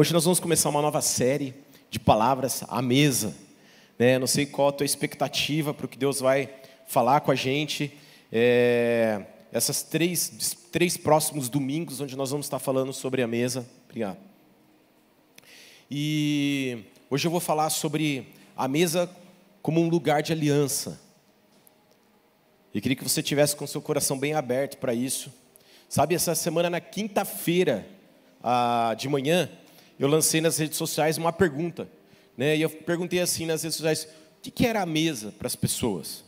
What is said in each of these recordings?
Hoje nós vamos começar uma nova série de palavras à mesa. Né? Não sei qual a tua expectativa para o que Deus vai falar com a gente. É, essas três, três próximos domingos, onde nós vamos estar falando sobre a mesa. Obrigado. E hoje eu vou falar sobre a mesa como um lugar de aliança. E queria que você tivesse com seu coração bem aberto para isso. Sabe, essa semana, na quinta-feira ah, de manhã, eu lancei nas redes sociais uma pergunta. Né? E eu perguntei assim nas redes sociais: o que, era a mesa para as pessoas?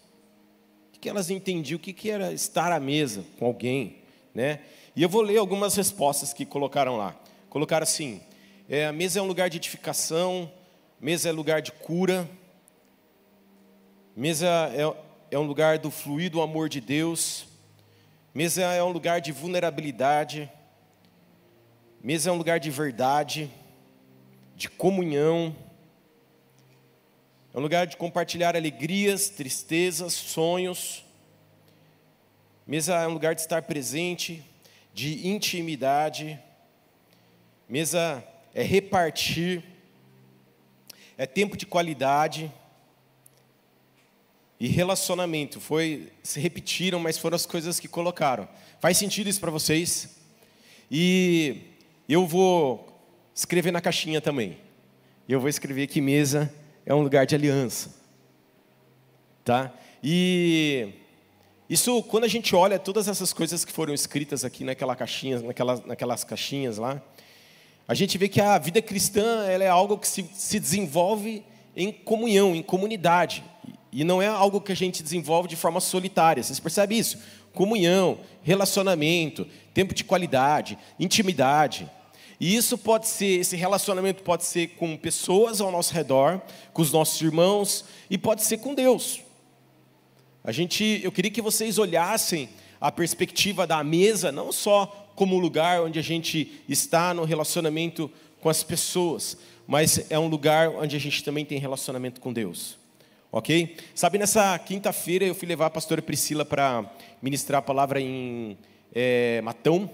O que, que elas entendiam? O que, que era estar à mesa com alguém? Né? E eu vou ler algumas respostas que colocaram lá. Colocaram assim: é, a mesa é um lugar de edificação, mesa é lugar de cura, mesa é, é um lugar do fluido amor de Deus, mesa é um lugar de vulnerabilidade, mesa é um lugar de verdade de comunhão, é um lugar de compartilhar alegrias, tristezas, sonhos. Mesa é um lugar de estar presente, de intimidade. Mesa é repartir, é tempo de qualidade e relacionamento. Foi se repetiram, mas foram as coisas que colocaram. Faz sentido isso para vocês? E eu vou escrever na caixinha também. Eu vou escrever que mesa é um lugar de aliança. Tá? E isso, quando a gente olha todas essas coisas que foram escritas aqui naquela caixinha, naquelas, naquelas caixinhas lá, a gente vê que a vida cristã ela é algo que se, se desenvolve em comunhão, em comunidade. E não é algo que a gente desenvolve de forma solitária. Vocês percebem isso? Comunhão, relacionamento, tempo de qualidade, intimidade. E isso pode ser, esse relacionamento pode ser com pessoas ao nosso redor, com os nossos irmãos, e pode ser com Deus. A gente, eu queria que vocês olhassem a perspectiva da mesa, não só como lugar onde a gente está no relacionamento com as pessoas, mas é um lugar onde a gente também tem relacionamento com Deus. Ok? Sabe, nessa quinta-feira eu fui levar a pastora Priscila para ministrar a palavra em é, Matão,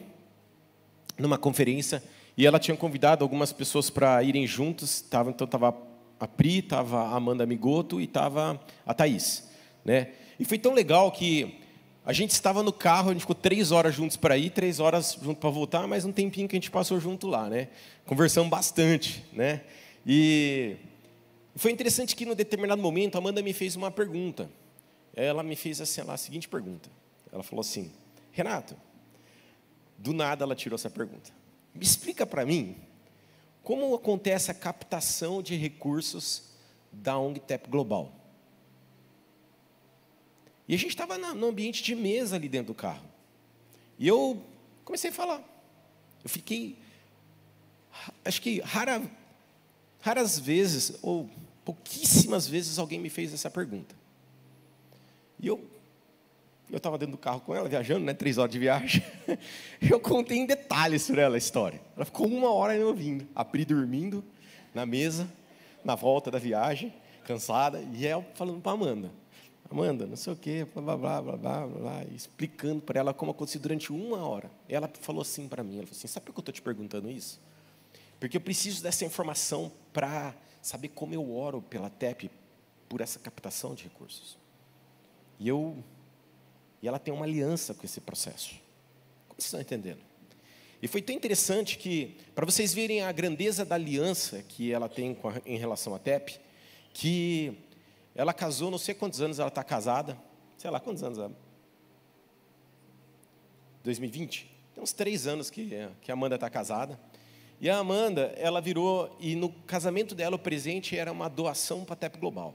numa conferência. E ela tinha convidado algumas pessoas para irem juntos. Tava, então estava a Pri, estava a Amanda Migoto e estava a Thaís. Né? E foi tão legal que a gente estava no carro, a gente ficou três horas juntos para ir, três horas juntos para voltar, mas um tempinho que a gente passou junto lá, né? Conversamos bastante, né? E foi interessante que, no determinado momento, a Amanda me fez uma pergunta. Ela me fez assim, a seguinte pergunta. Ela falou assim: Renato, do nada ela tirou essa pergunta. Me explica para mim como acontece a captação de recursos da ONG TEP Global. E a gente estava no ambiente de mesa ali dentro do carro. E eu comecei a falar. Eu fiquei, acho que rara, raras vezes, ou pouquíssimas vezes, alguém me fez essa pergunta. E eu eu estava dentro do carro com ela, viajando, né? Três horas de viagem. Eu contei em detalhes sobre ela a história. Ela ficou uma hora me ouvindo. A Pri dormindo na mesa, na volta da viagem, cansada, e ela falando para Amanda. Amanda, não sei o quê, blá, blá, blá, blá, blá, blá explicando para ela como aconteceu durante uma hora. Ela falou assim para mim, ela falou assim, sabe por que eu estou te perguntando isso? Porque eu preciso dessa informação para saber como eu oro pela TEP, por essa captação de recursos. E eu e ela tem uma aliança com esse processo. Como vocês estão entendendo? E foi tão interessante que, para vocês verem a grandeza da aliança que ela tem a, em relação à TEP, que ela casou, não sei quantos anos ela está casada, sei lá quantos anos ela. 2020? Tem uns três anos que, que a Amanda está casada. E a Amanda, ela virou, e no casamento dela o presente era uma doação para a TEP Global.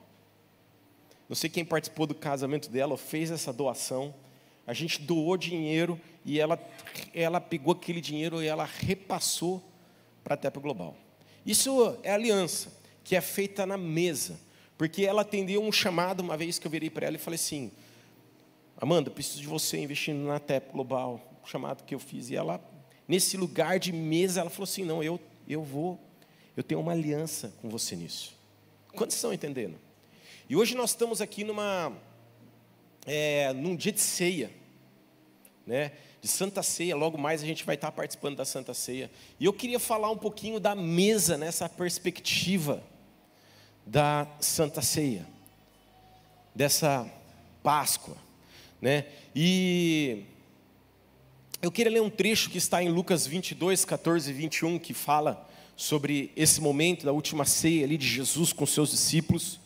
Não sei quem participou do casamento dela, fez essa doação. A gente doou dinheiro e ela, ela pegou aquele dinheiro e ela repassou para a TEP Global. Isso é aliança, que é feita na mesa. Porque ela atendeu um chamado uma vez que eu virei para ela e falei assim: Amanda, preciso de você investindo na TEP Global, o chamado que eu fiz. E ela, nesse lugar de mesa, ela falou assim: Não, eu, eu vou, eu tenho uma aliança com você nisso. Quantos estão entendendo? E hoje nós estamos aqui numa, é, num dia de ceia, né? De Santa Ceia, logo mais a gente vai estar participando da Santa Ceia. E eu queria falar um pouquinho da mesa nessa perspectiva da Santa Ceia, dessa Páscoa, né? E eu queria ler um trecho que está em Lucas 22, 14 e 21, que fala sobre esse momento da última ceia ali de Jesus com seus discípulos.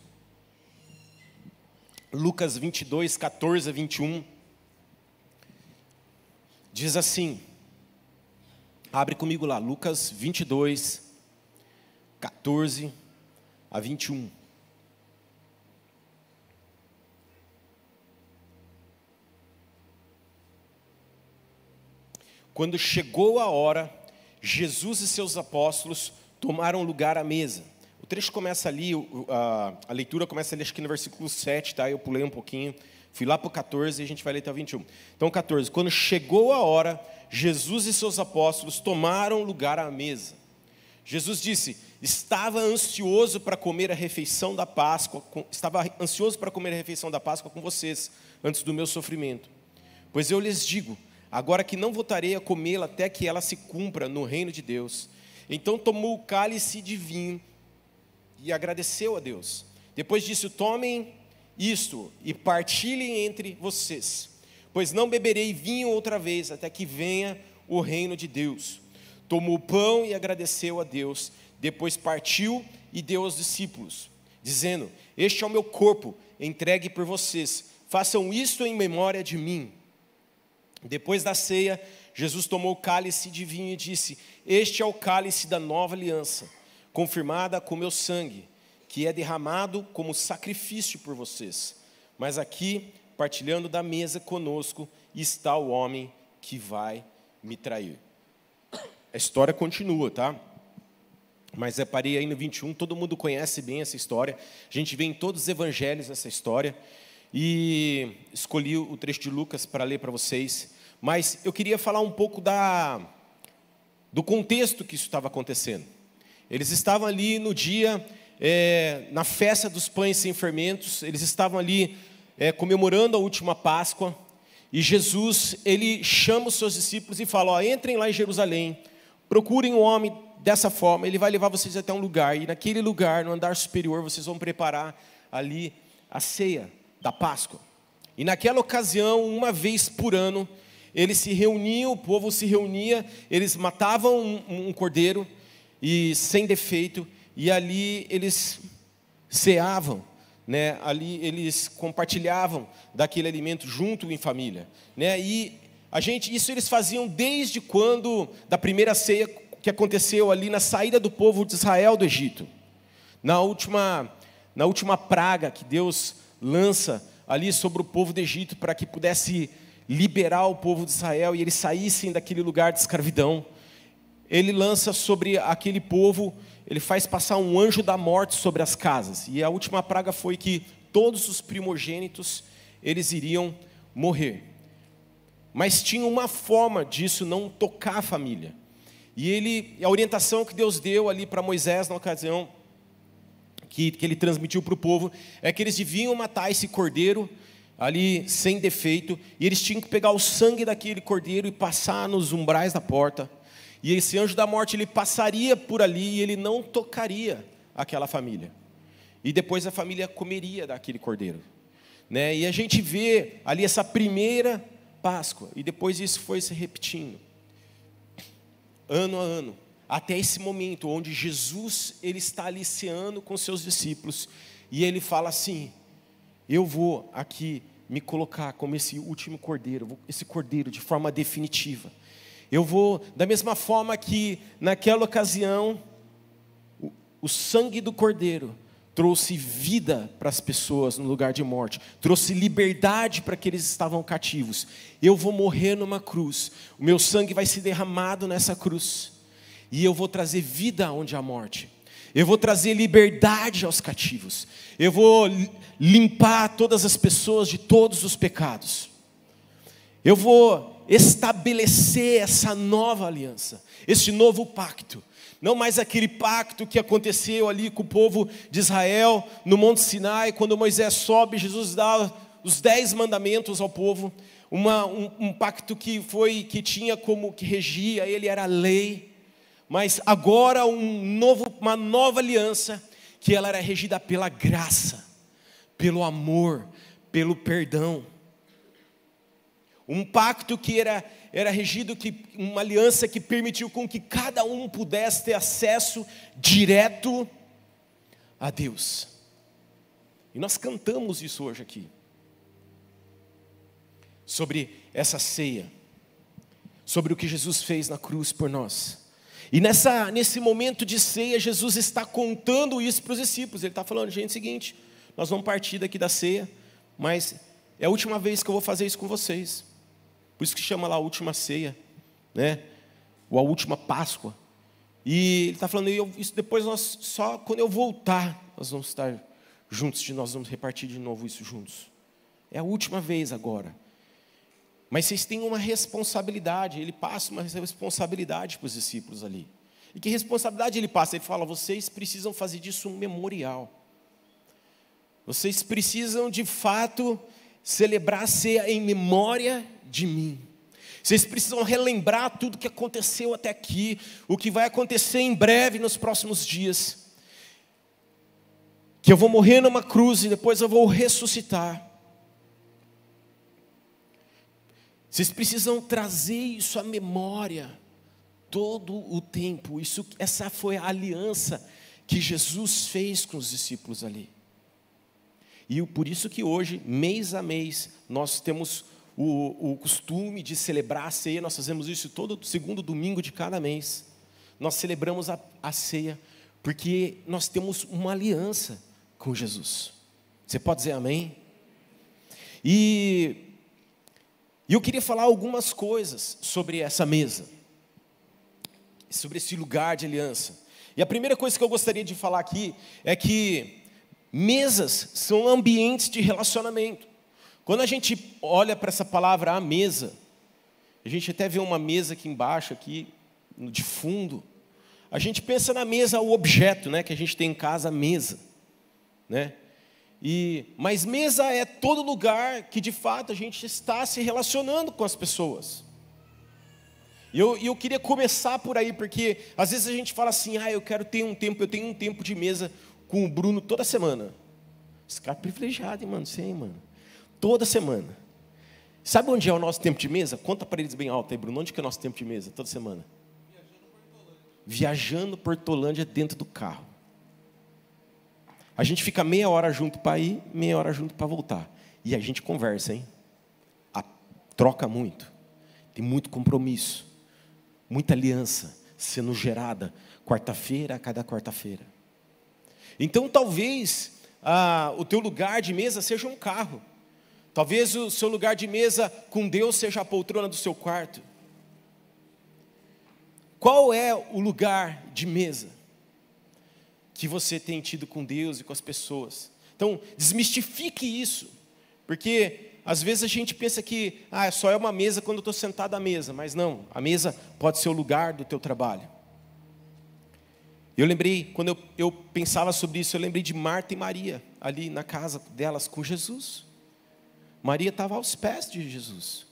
Lucas 22, 14 a 21. Diz assim, abre comigo lá, Lucas 22, 14 a 21. Quando chegou a hora, Jesus e seus apóstolos tomaram lugar à mesa. O trecho começa ali, a, a leitura começa ali, acho que no versículo 7, tá? Eu pulei um pouquinho, fui lá para o 14 e a gente vai ler até o 21. Então, 14. Quando chegou a hora, Jesus e seus apóstolos tomaram lugar à mesa. Jesus disse: Estava ansioso para comer a refeição da Páscoa, estava ansioso para comer a refeição da Páscoa com vocês, antes do meu sofrimento. Pois eu lhes digo: agora que não voltarei a comê-la até que ela se cumpra no reino de Deus. Então tomou o cálice de vinho e agradeceu a Deus. Depois disse: Tomem isto e partilhem entre vocês, pois não beberei vinho outra vez até que venha o reino de Deus. Tomou o pão e agradeceu a Deus. Depois partiu e deu aos discípulos, dizendo: Este é o meu corpo, entregue por vocês. Façam isto em memória de mim. Depois da ceia, Jesus tomou o cálice de vinho e disse: Este é o cálice da nova aliança, confirmada com meu sangue, que é derramado como sacrifício por vocês. Mas aqui, partilhando da mesa conosco, está o homem que vai me trair. A história continua, tá? Mas é parei aí no 21, todo mundo conhece bem essa história. A gente vê em todos os evangelhos essa história. E escolhi o trecho de Lucas para ler para vocês. Mas eu queria falar um pouco da, do contexto que isso estava acontecendo. Eles estavam ali no dia, é, na festa dos pães sem fermentos, eles estavam ali é, comemorando a última Páscoa. E Jesus, ele chama os seus discípulos e fala: ó, entrem lá em Jerusalém, procurem um homem dessa forma, ele vai levar vocês até um lugar, e naquele lugar, no andar superior, vocês vão preparar ali a ceia da Páscoa. E naquela ocasião, uma vez por ano, eles se reuniam, o povo se reunia, eles matavam um, um cordeiro e sem defeito, e ali eles ceavam, né? Ali eles compartilhavam daquele alimento junto em família, né? E a gente, isso eles faziam desde quando da primeira ceia que aconteceu ali na saída do povo de Israel do Egito. Na última na última praga que Deus lança ali sobre o povo do Egito para que pudesse liberar o povo de Israel e eles saíssem daquele lugar de escravidão. Ele lança sobre aquele povo, ele faz passar um anjo da morte sobre as casas. E a última praga foi que todos os primogênitos eles iriam morrer. Mas tinha uma forma disso não tocar a família. E ele, a orientação que Deus deu ali para Moisés na ocasião que, que ele transmitiu para o povo é que eles deviam matar esse cordeiro ali sem defeito, e eles tinham que pegar o sangue daquele cordeiro e passar nos umbrais da porta. E esse anjo da morte ele passaria por ali e ele não tocaria aquela família. E depois a família comeria daquele cordeiro. Né? E a gente vê ali essa primeira Páscoa, e depois isso foi se repetindo, ano a ano, até esse momento onde Jesus ele está ali ceando com seus discípulos, e ele fala assim: eu vou aqui me colocar como esse último cordeiro, esse cordeiro de forma definitiva. Eu vou, da mesma forma que naquela ocasião, o, o sangue do cordeiro trouxe vida para as pessoas no lugar de morte, trouxe liberdade para aqueles que estavam cativos. Eu vou morrer numa cruz, o meu sangue vai ser derramado nessa cruz, e eu vou trazer vida onde há morte. Eu vou trazer liberdade aos cativos. Eu vou limpar todas as pessoas de todos os pecados. Eu vou estabelecer essa nova aliança, esse novo pacto. Não mais aquele pacto que aconteceu ali com o povo de Israel no Monte Sinai, quando Moisés sobe, Jesus dá os dez mandamentos ao povo. uma, um, um, pacto que foi que tinha como que regia ele era a lei, mas agora um novo, uma nova aliança que ela era regida pela graça, pelo amor, pelo perdão. Um pacto que era, era regido, que, uma aliança que permitiu com que cada um pudesse ter acesso direto a Deus. E nós cantamos isso hoje aqui. Sobre essa ceia. Sobre o que Jesus fez na cruz por nós. E nessa, nesse momento de ceia, Jesus está contando isso para os discípulos. Ele está falando, gente, é o seguinte, nós vamos partir daqui da ceia, mas é a última vez que eu vou fazer isso com vocês. Por isso que chama lá a última ceia, né? Ou a última Páscoa. E ele está falando, eu, isso depois nós só quando eu voltar, nós vamos estar juntos, de nós vamos repartir de novo isso juntos. É a última vez agora. Mas vocês têm uma responsabilidade, ele passa uma responsabilidade para os discípulos ali. E que responsabilidade ele passa? Ele fala: vocês precisam fazer disso um memorial. Vocês precisam de fato celebrar a ceia em memória de mim. Vocês precisam relembrar tudo o que aconteceu até aqui, o que vai acontecer em breve nos próximos dias. Que eu vou morrer numa cruz e depois eu vou ressuscitar. Vocês precisam trazer isso à memória todo o tempo. Isso, essa foi a aliança que Jesus fez com os discípulos ali. E por isso que hoje, mês a mês, nós temos o, o costume de celebrar a ceia, nós fazemos isso todo segundo domingo de cada mês. Nós celebramos a, a ceia, porque nós temos uma aliança com Jesus. Você pode dizer amém? E, e eu queria falar algumas coisas sobre essa mesa, sobre esse lugar de aliança. E a primeira coisa que eu gostaria de falar aqui é que Mesas são ambientes de relacionamento. Quando a gente olha para essa palavra a mesa, a gente até vê uma mesa aqui embaixo, aqui de fundo. A gente pensa na mesa, o objeto, né, que a gente tem em casa, a mesa, né? E, mas mesa é todo lugar que de fato a gente está se relacionando com as pessoas. E eu, eu queria começar por aí, porque às vezes a gente fala assim, ah, eu quero ter um tempo, eu tenho um tempo de mesa com o Bruno toda semana. Esse cara é privilegiado, hein, mano? Sim, mano. Toda semana. Sabe onde é o nosso tempo de mesa? Conta para eles bem alto aí, Bruno. Onde que é o nosso tempo de mesa? Toda semana. Viajando Portolândia dentro do carro. A gente fica meia hora junto para ir, meia hora junto para voltar. E a gente conversa, hein? A, troca muito. Tem muito compromisso. Muita aliança sendo gerada quarta-feira a cada quarta-feira. Então talvez ah, o teu lugar de mesa seja um carro. Talvez o seu lugar de mesa com Deus seja a poltrona do seu quarto. Qual é o lugar de mesa que você tem tido com Deus e com as pessoas? Então, desmistifique isso, porque às vezes a gente pensa que ah, só é uma mesa quando eu estou sentado à mesa, mas não, a mesa pode ser o lugar do teu trabalho. Eu lembrei, quando eu, eu pensava sobre isso, eu lembrei de Marta e Maria, ali na casa delas com Jesus. Maria estava aos pés de Jesus.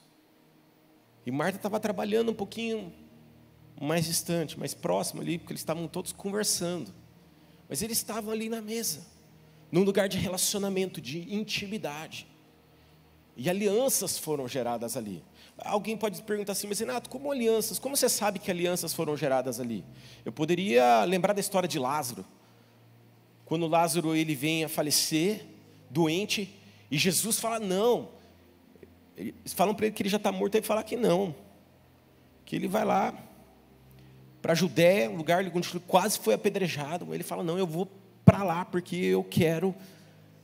E Marta estava trabalhando um pouquinho mais distante, mais próximo ali, porque eles estavam todos conversando. Mas eles estavam ali na mesa, num lugar de relacionamento, de intimidade. E alianças foram geradas ali. Alguém pode perguntar assim, mas Renato, como alianças? Como você sabe que alianças foram geradas ali? Eu poderia lembrar da história de Lázaro. Quando Lázaro ele vem a falecer, doente, e Jesus fala não. Eles falam para ele que ele já está morto, ele fala que não. Que ele vai lá para a Judéia, um lugar onde ele quase foi apedrejado. Ele fala, não, eu vou para lá porque eu quero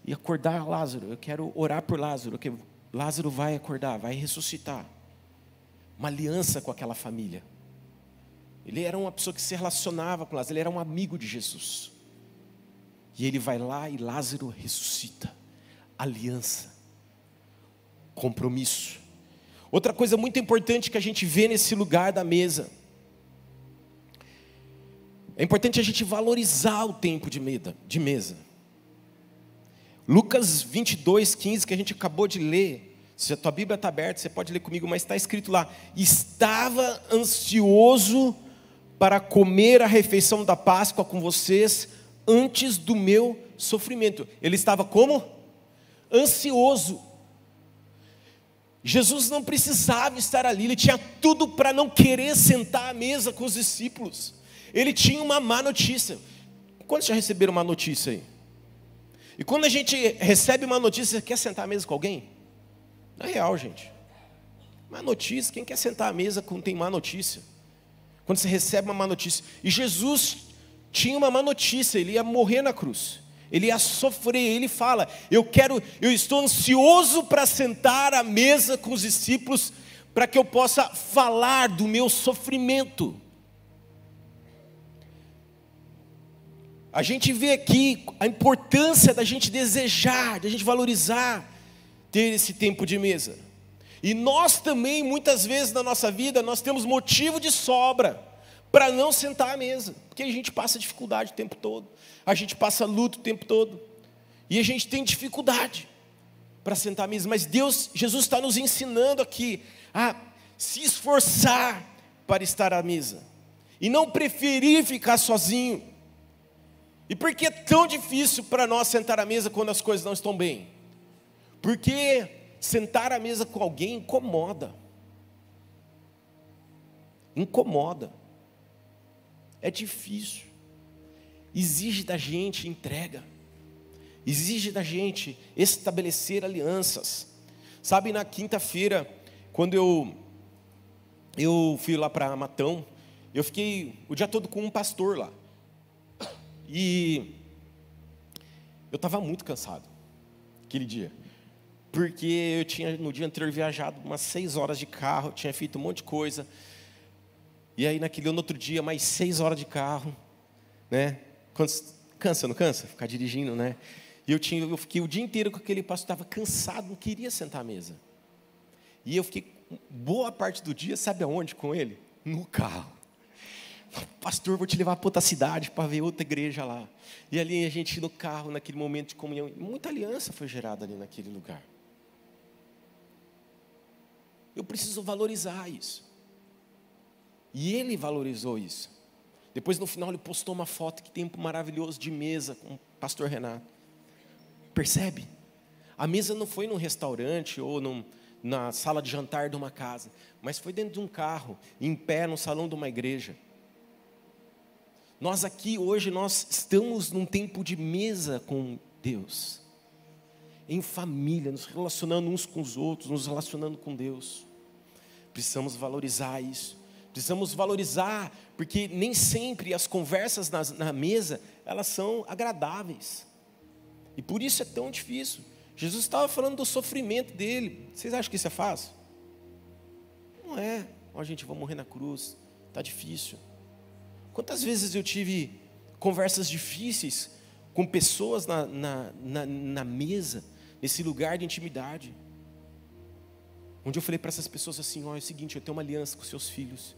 e acordar Lázaro, eu quero orar por Lázaro, que Lázaro vai acordar, vai ressuscitar uma aliança com aquela família. Ele era uma pessoa que se relacionava com Lázaro, ele era um amigo de Jesus. E ele vai lá e Lázaro ressuscita. Aliança, compromisso. Outra coisa muito importante que a gente vê nesse lugar da mesa. É importante a gente valorizar o tempo de, meda, de mesa. Lucas 22, 15, que a gente acabou de ler, Se a tua Bíblia está aberta, você pode ler comigo, mas está escrito lá: estava ansioso para comer a refeição da Páscoa com vocês antes do meu sofrimento. Ele estava como? Ansioso. Jesus não precisava estar ali, ele tinha tudo para não querer sentar à mesa com os discípulos. Ele tinha uma má notícia. Quantos já receberam uma notícia aí? E quando a gente recebe uma notícia, quer sentar à mesa com alguém? Não é real, gente. Má notícia, quem quer sentar à mesa quando tem má notícia? Quando você recebe uma má notícia. E Jesus tinha uma má notícia, ele ia morrer na cruz. Ele ia sofrer, ele fala: "Eu quero, eu estou ansioso para sentar à mesa com os discípulos, para que eu possa falar do meu sofrimento". A gente vê aqui a importância da gente desejar, da gente valorizar ter esse tempo de mesa. E nós também, muitas vezes na nossa vida, nós temos motivo de sobra para não sentar à mesa, porque a gente passa dificuldade o tempo todo, a gente passa luto o tempo todo, e a gente tem dificuldade para sentar à mesa, mas Deus, Jesus está nos ensinando aqui a se esforçar para estar à mesa, e não preferir ficar sozinho. E por que é tão difícil para nós sentar à mesa quando as coisas não estão bem? Porque sentar à mesa com alguém incomoda. Incomoda. É difícil. Exige da gente entrega. Exige da gente estabelecer alianças. Sabe, na quinta-feira, quando eu eu fui lá para Matão, eu fiquei o dia todo com um pastor lá. E eu estava muito cansado aquele dia. Porque eu tinha no dia anterior viajado umas seis horas de carro, tinha feito um monte de coisa. E aí naquele outro dia, mais seis horas de carro, né? Cansa, não cansa? Ficar dirigindo, né? E eu, tinha, eu fiquei o dia inteiro com aquele pastor, estava cansado, não queria sentar à mesa. E eu fiquei boa parte do dia, sabe aonde com ele? No carro. Pastor, vou te levar para outra cidade para ver outra igreja lá. E ali a gente no carro, naquele momento de comunhão, muita aliança foi gerada ali naquele lugar. Eu preciso valorizar isso. E ele valorizou isso. Depois no final ele postou uma foto, que tempo maravilhoso de mesa com o pastor Renato. Percebe? A mesa não foi num restaurante ou num, na sala de jantar de uma casa, mas foi dentro de um carro, em pé no salão de uma igreja. Nós aqui hoje nós estamos num tempo de mesa com Deus. Em família, nos relacionando uns com os outros, nos relacionando com Deus. Precisamos valorizar isso. Precisamos valorizar, porque nem sempre as conversas na, na mesa, elas são agradáveis. E por isso é tão difícil. Jesus estava falando do sofrimento dele. Vocês acham que isso é fácil? Não é. Ó, oh, gente, vou morrer na cruz. Está difícil. Quantas vezes eu tive conversas difíceis com pessoas na, na, na, na mesa, nesse lugar de intimidade, onde eu falei para essas pessoas assim: olha, é o seguinte, eu tenho uma aliança com seus filhos,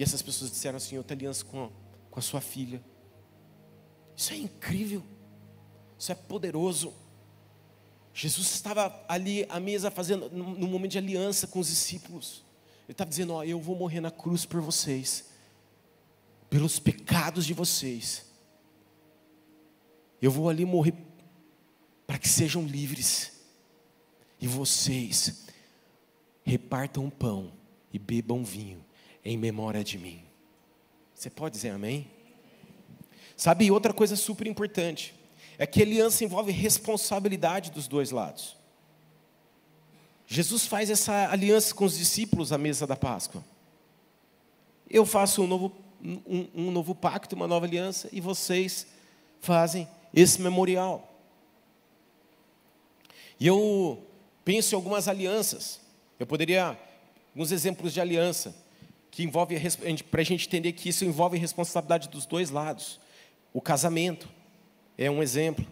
e essas pessoas disseram assim: eu tenho aliança com a, com a sua filha. Isso é incrível, isso é poderoso. Jesus estava ali à mesa fazendo, no momento de aliança com os discípulos. Ele estava dizendo: Ó, eu vou morrer na cruz por vocês pelos pecados de vocês. Eu vou ali morrer para que sejam livres. E vocês repartam pão e bebam vinho em memória de mim. Você pode dizer amém? Sabe, outra coisa super importante é que aliança envolve responsabilidade dos dois lados. Jesus faz essa aliança com os discípulos à mesa da Páscoa. Eu faço um novo um, um novo pacto, uma nova aliança, e vocês fazem esse memorial. E eu penso em algumas alianças. Eu poderia, alguns exemplos de aliança, que envolve, para a gente entender que isso envolve responsabilidade dos dois lados. O casamento é um exemplo,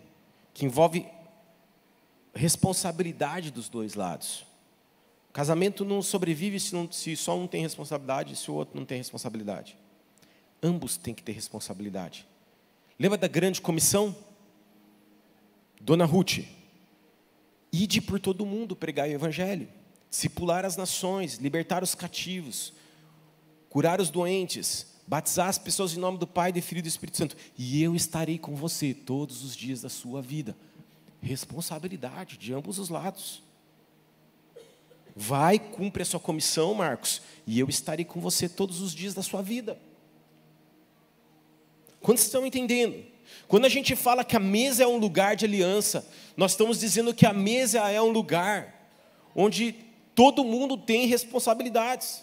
que envolve responsabilidade dos dois lados. O casamento não sobrevive se, não, se só um tem responsabilidade e se o outro não tem responsabilidade. Ambos têm que ter responsabilidade. Lembra da grande comissão? Dona Ruth, ide por todo mundo pregar o evangelho. discipular as nações, libertar os cativos, curar os doentes, batizar as pessoas em nome do Pai, do Filho e do Espírito Santo, e eu estarei com você todos os dias da sua vida. Responsabilidade de ambos os lados. Vai, cumpre a sua comissão, Marcos, e eu estarei com você todos os dias da sua vida. Quantos estão entendendo? Quando a gente fala que a mesa é um lugar de aliança, nós estamos dizendo que a mesa é um lugar onde todo mundo tem responsabilidades.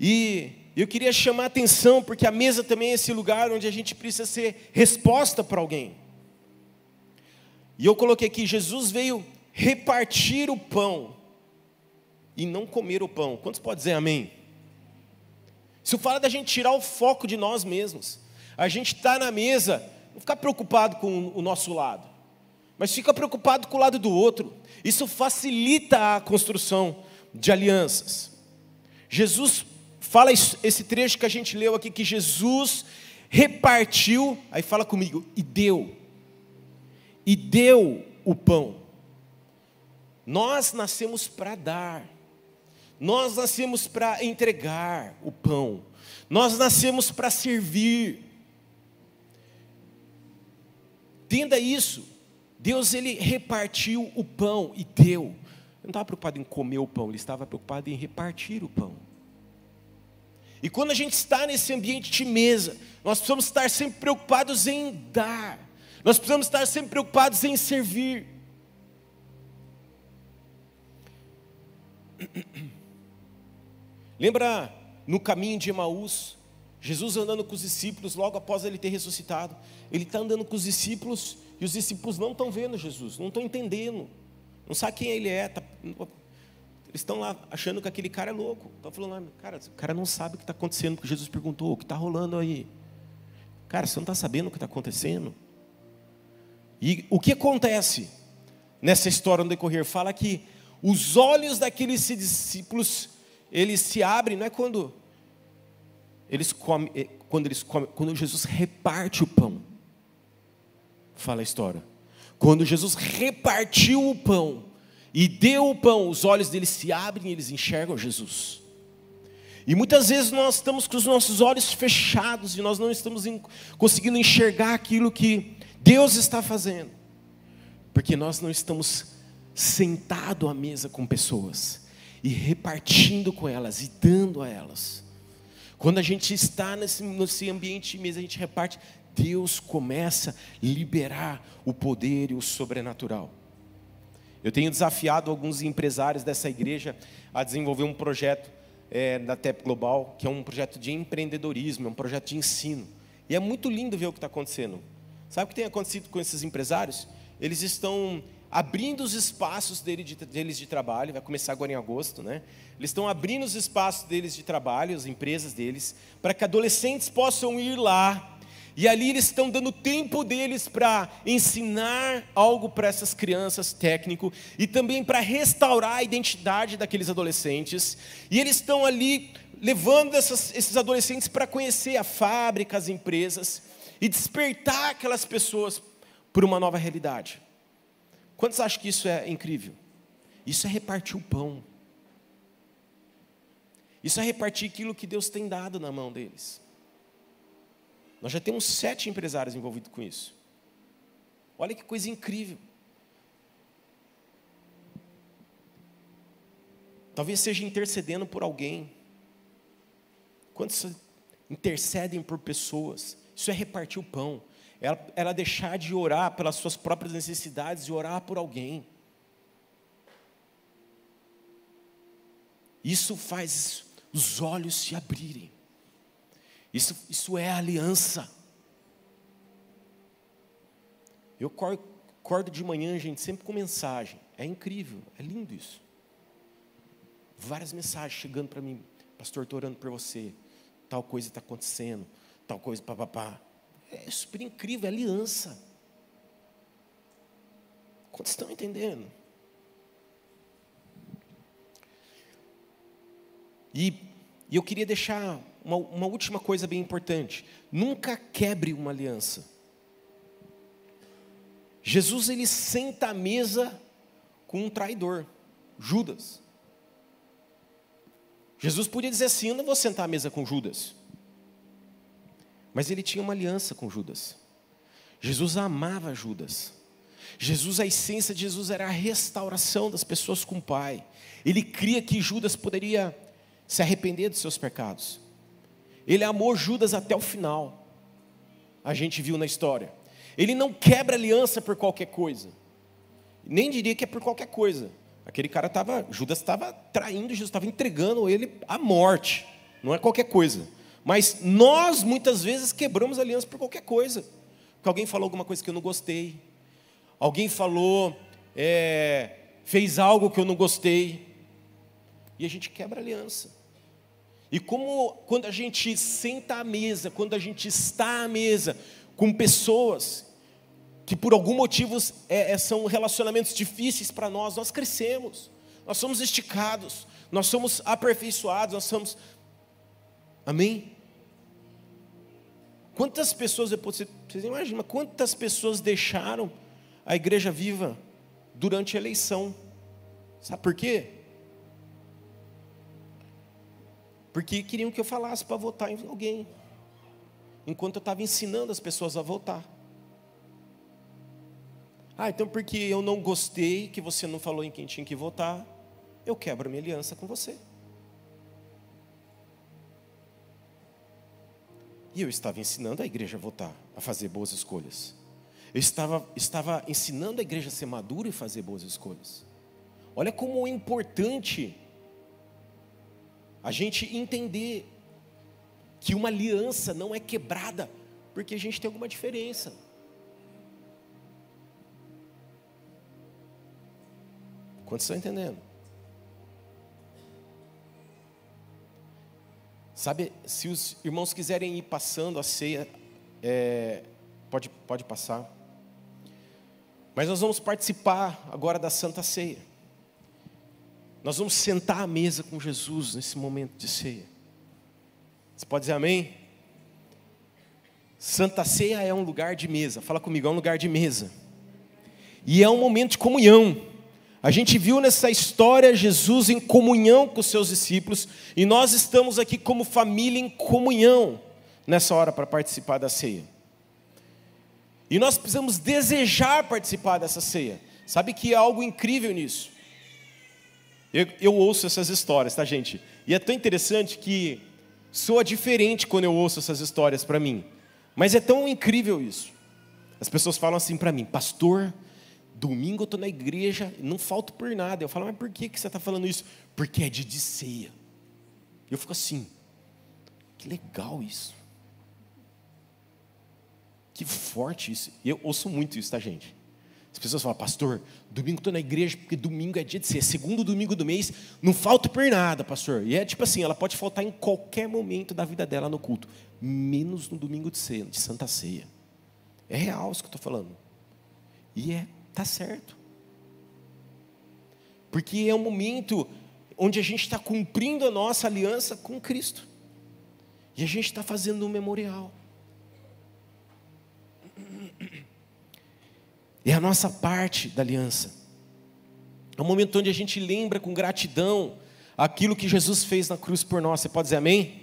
E eu queria chamar a atenção, porque a mesa também é esse lugar onde a gente precisa ser resposta para alguém. E eu coloquei aqui: Jesus veio repartir o pão e não comer o pão. Quantos podem dizer amém? Isso fala da gente tirar o foco de nós mesmos. A gente está na mesa, não ficar preocupado com o nosso lado, mas fica preocupado com o lado do outro. Isso facilita a construção de alianças. Jesus fala esse trecho que a gente leu aqui, que Jesus repartiu, aí fala comigo, e deu. E deu o pão. Nós nascemos para dar. Nós nascemos para entregar o pão. Nós nascemos para servir. Entenda isso. Deus ele repartiu o pão e deu. Ele não estava preocupado em comer o pão, ele estava preocupado em repartir o pão. E quando a gente está nesse ambiente de mesa, nós precisamos estar sempre preocupados em dar. Nós precisamos estar sempre preocupados em servir. Lembra no caminho de Emaús, Jesus andando com os discípulos, logo após ele ter ressuscitado, ele está andando com os discípulos e os discípulos não estão vendo Jesus, não estão entendendo, não sabem quem ele é, tá, eles estão lá achando que aquele cara é louco, estão falando cara, o cara não sabe o que está acontecendo, porque Jesus perguntou, o que está rolando aí? Cara, você não está sabendo o que está acontecendo? E o que acontece nessa história no decorrer? Fala que os olhos daqueles discípulos eles se abrem, não é quando eles comem, é, quando eles comem, quando Jesus reparte o pão. Fala a história. Quando Jesus repartiu o pão e deu o pão, os olhos deles se abrem e eles enxergam Jesus. E muitas vezes nós estamos com os nossos olhos fechados e nós não estamos conseguindo enxergar aquilo que Deus está fazendo, porque nós não estamos sentados à mesa com pessoas e repartindo com elas e dando a elas. Quando a gente está nesse, nesse ambiente mesmo, a gente reparte, Deus começa a liberar o poder e o sobrenatural. Eu tenho desafiado alguns empresários dessa igreja a desenvolver um projeto é, da TEP Global, que é um projeto de empreendedorismo, é um projeto de ensino. E é muito lindo ver o que está acontecendo. Sabe o que tem acontecido com esses empresários? Eles estão abrindo os espaços deles de, deles de trabalho, vai começar agora em agosto, né? Eles estão abrindo os espaços deles de trabalho, as empresas deles, para que adolescentes possam ir lá. E ali eles estão dando tempo deles para ensinar algo para essas crianças técnico e também para restaurar a identidade daqueles adolescentes. E eles estão ali levando essas, esses adolescentes para conhecer a fábrica, as empresas e despertar aquelas pessoas por uma nova realidade. Quantos acham que isso é incrível? Isso é repartir o pão. Isso é repartir aquilo que Deus tem dado na mão deles. Nós já temos sete empresários envolvidos com isso. Olha que coisa incrível. Talvez seja intercedendo por alguém. Quantos intercedem por pessoas? Isso é repartir o pão ela, ela deixar de orar pelas suas próprias necessidades e orar por alguém. Isso faz os olhos se abrirem. Isso, isso é aliança. Eu acordo de manhã, gente, sempre com mensagem. É incrível, é lindo isso. Várias mensagens chegando para mim. Pastor, estou orando por você. Tal coisa está acontecendo. Tal coisa, papapá. É super incrível, é aliança. Quantos estão entendendo? E, e eu queria deixar uma, uma última coisa bem importante. Nunca quebre uma aliança. Jesus ele senta à mesa com um traidor, Judas. Jesus podia dizer assim: Eu não vou sentar à mesa com Judas. Mas ele tinha uma aliança com Judas. Jesus amava Judas. Jesus, a essência de Jesus era a restauração das pessoas com o Pai. Ele cria que Judas poderia se arrepender dos seus pecados. Ele amou Judas até o final. A gente viu na história. Ele não quebra aliança por qualquer coisa. Nem diria que é por qualquer coisa. Aquele cara estava, Judas estava traindo Jesus, estava entregando ele à morte. Não é qualquer coisa. Mas nós muitas vezes quebramos aliança por qualquer coisa. Porque alguém falou alguma coisa que eu não gostei. Alguém falou, é, fez algo que eu não gostei. E a gente quebra aliança. E como quando a gente senta à mesa, quando a gente está à mesa com pessoas que por algum motivo é, é, são relacionamentos difíceis para nós, nós crescemos, nós somos esticados, nós somos aperfeiçoados, nós somos. Amém? Quantas pessoas, depois, vocês imaginam, quantas pessoas deixaram a igreja viva durante a eleição? Sabe por quê? Porque queriam que eu falasse para votar em alguém, enquanto eu estava ensinando as pessoas a votar. Ah, então porque eu não gostei que você não falou em quem tinha que votar, eu quebro minha aliança com você. E eu estava ensinando a igreja a votar, a fazer boas escolhas. Eu estava, estava ensinando a igreja a ser madura e fazer boas escolhas. Olha como é importante a gente entender que uma aliança não é quebrada porque a gente tem alguma diferença. Quantos estão entendendo? Sabe, se os irmãos quiserem ir passando a ceia, é, pode, pode passar. Mas nós vamos participar agora da Santa Ceia. Nós vamos sentar à mesa com Jesus nesse momento de ceia. Você pode dizer amém? Santa Ceia é um lugar de mesa. Fala comigo, é um lugar de mesa. E é um momento de comunhão. A gente viu nessa história Jesus em comunhão com os seus discípulos, e nós estamos aqui como família em comunhão nessa hora para participar da ceia. E nós precisamos desejar participar dessa ceia. Sabe que há algo incrível nisso? Eu, eu ouço essas histórias, tá, gente? E é tão interessante que soa diferente quando eu ouço essas histórias para mim. Mas é tão incrível isso. As pessoas falam assim para mim, pastor, Domingo eu estou na igreja, não falto por nada. Eu falo, mas por que, que você está falando isso? Porque é de ceia. Eu fico assim, que legal isso. Que forte isso. Eu ouço muito isso, tá, gente? As pessoas falam, pastor, domingo estou na igreja porque domingo é dia de ceia. Segundo domingo do mês, não falto por nada, pastor. E é tipo assim, ela pode faltar em qualquer momento da vida dela no culto, menos no domingo de ceia, de Santa Ceia. É real isso que eu estou falando. E é Está certo. Porque é um momento onde a gente está cumprindo a nossa aliança com Cristo. E a gente está fazendo um memorial. É a nossa parte da aliança. É um momento onde a gente lembra com gratidão aquilo que Jesus fez na cruz por nós. Você pode dizer amém?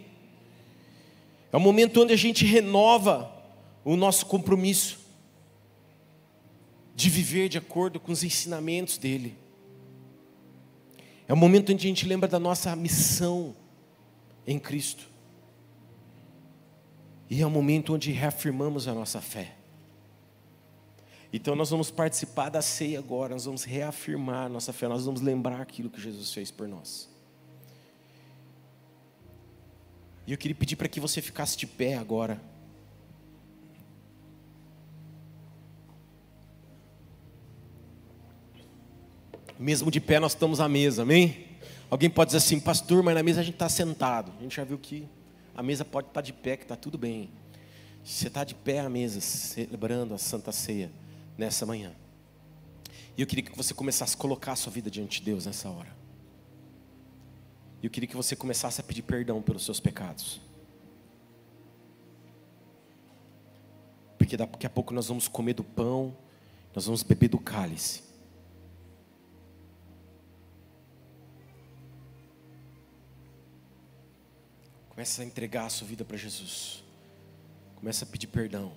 É um momento onde a gente renova o nosso compromisso de viver de acordo com os ensinamentos dele. É o momento que a gente lembra da nossa missão em Cristo. E é o momento onde reafirmamos a nossa fé. Então nós vamos participar da ceia agora, nós vamos reafirmar nossa fé, nós vamos lembrar aquilo que Jesus fez por nós. E eu queria pedir para que você ficasse de pé agora. Mesmo de pé, nós estamos à mesa, amém? Alguém pode dizer assim, pastor, mas na mesa a gente está sentado. A gente já viu que a mesa pode estar tá de pé, que está tudo bem. Você está de pé à mesa, celebrando a Santa Ceia nessa manhã. E eu queria que você começasse a colocar a sua vida diante de Deus nessa hora. E eu queria que você começasse a pedir perdão pelos seus pecados. Porque daqui a pouco nós vamos comer do pão, nós vamos beber do cálice. Começa a entregar a sua vida para Jesus. Começa a pedir perdão.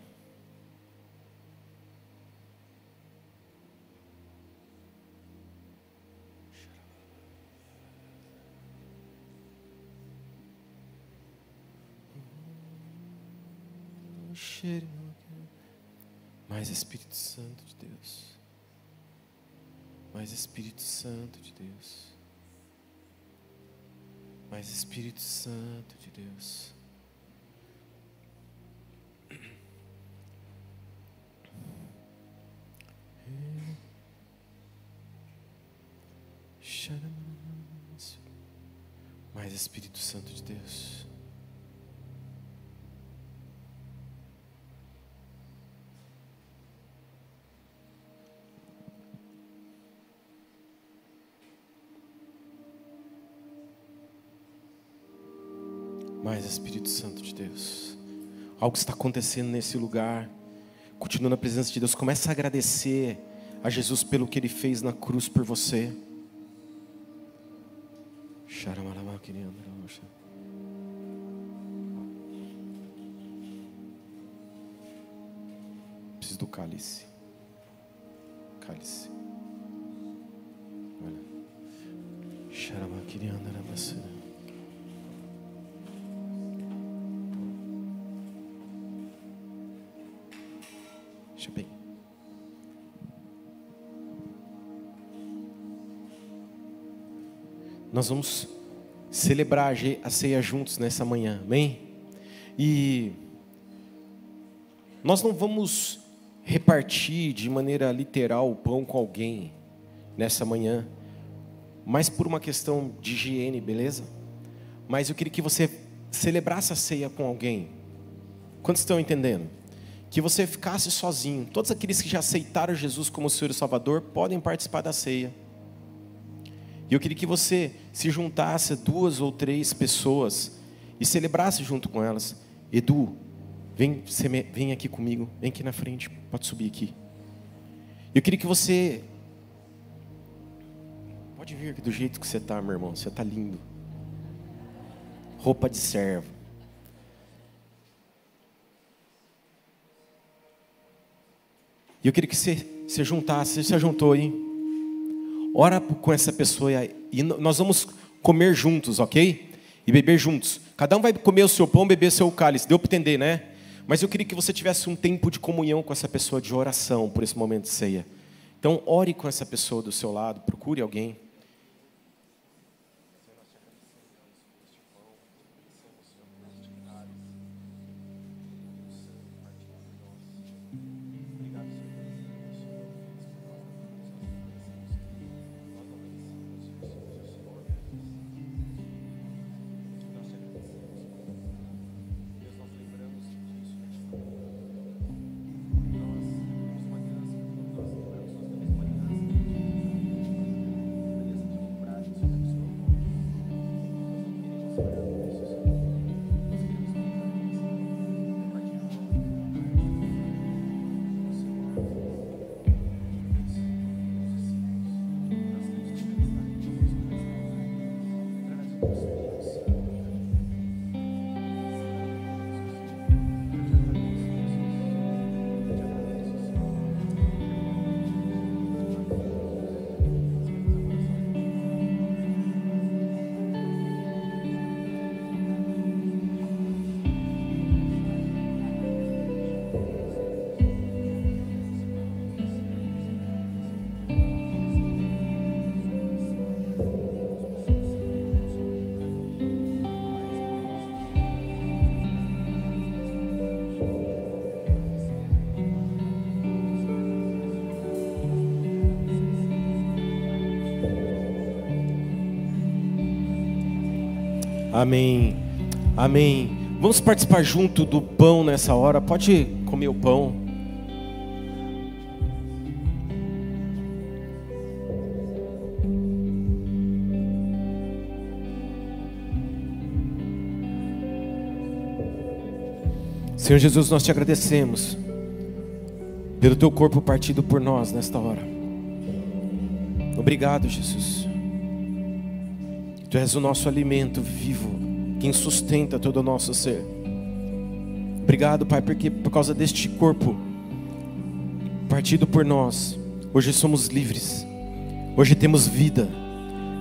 Mais Espírito Santo de Deus. Mais Espírito Santo de Deus. Mais Espírito Santo de Deus. Mais Espírito Santo de Deus. De Deus. Algo está acontecendo nesse lugar. Continua na presença de Deus. Começa a agradecer a Jesus pelo que Ele fez na cruz por você. Preciso do cálice. Cálice. Olha. Deixa Nós vamos celebrar a ceia juntos nessa manhã, amém? E nós não vamos repartir de maneira literal o pão com alguém nessa manhã, mas por uma questão de higiene, beleza? Mas eu queria que você celebrasse a ceia com alguém. Quantos estão entendendo? Que você ficasse sozinho. Todos aqueles que já aceitaram Jesus como Senhor e Salvador podem participar da ceia. E eu queria que você se juntasse duas ou três pessoas e celebrasse junto com elas. Edu, vem, vem aqui comigo, vem aqui na frente, pode subir aqui. Eu queria que você. Pode vir aqui do jeito que você está, meu irmão, você está lindo. Roupa de servo. E eu queria que você se juntasse, você se juntou aí. Ora com essa pessoa e nós vamos comer juntos, ok? E beber juntos. Cada um vai comer o seu pão, beber o seu cálice. Deu para entender, né? Mas eu queria que você tivesse um tempo de comunhão com essa pessoa, de oração por esse momento de ceia. Então, ore com essa pessoa do seu lado, procure alguém. Amém. Amém. Vamos participar junto do pão nessa hora. Pode comer o pão. Senhor Jesus, nós te agradecemos pelo teu corpo partido por nós nesta hora. Obrigado, Jesus. Tu és o nosso alimento vivo quem sustenta todo o nosso ser. Obrigado, Pai, porque por causa deste corpo partido por nós, hoje somos livres, hoje temos vida,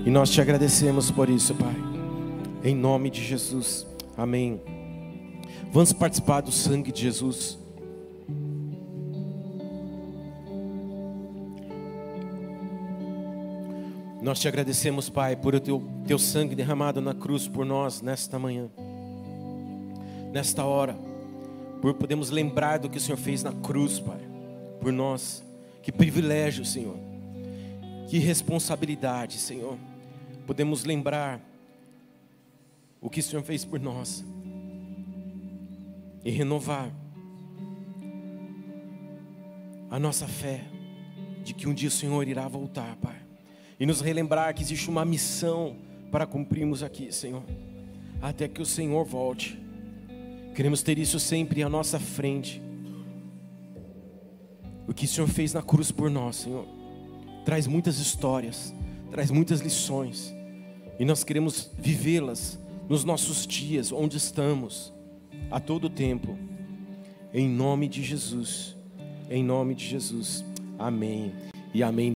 e nós te agradecemos por isso, Pai, em nome de Jesus, amém. Vamos participar do sangue de Jesus. Nós te agradecemos, Pai, por o teu, teu sangue derramado na cruz por nós nesta manhã, nesta hora, por podermos lembrar do que o Senhor fez na cruz, Pai, por nós. Que privilégio, Senhor, que responsabilidade, Senhor, podemos lembrar o que o Senhor fez por nós e renovar a nossa fé de que um dia o Senhor irá voltar, Pai e nos relembrar que existe uma missão para cumprirmos aqui, Senhor, até que o Senhor volte. Queremos ter isso sempre à nossa frente. O que o Senhor fez na cruz por nós, Senhor, traz muitas histórias, traz muitas lições, e nós queremos vivê-las nos nossos dias, onde estamos, a todo tempo, em nome de Jesus, em nome de Jesus, amém e amém.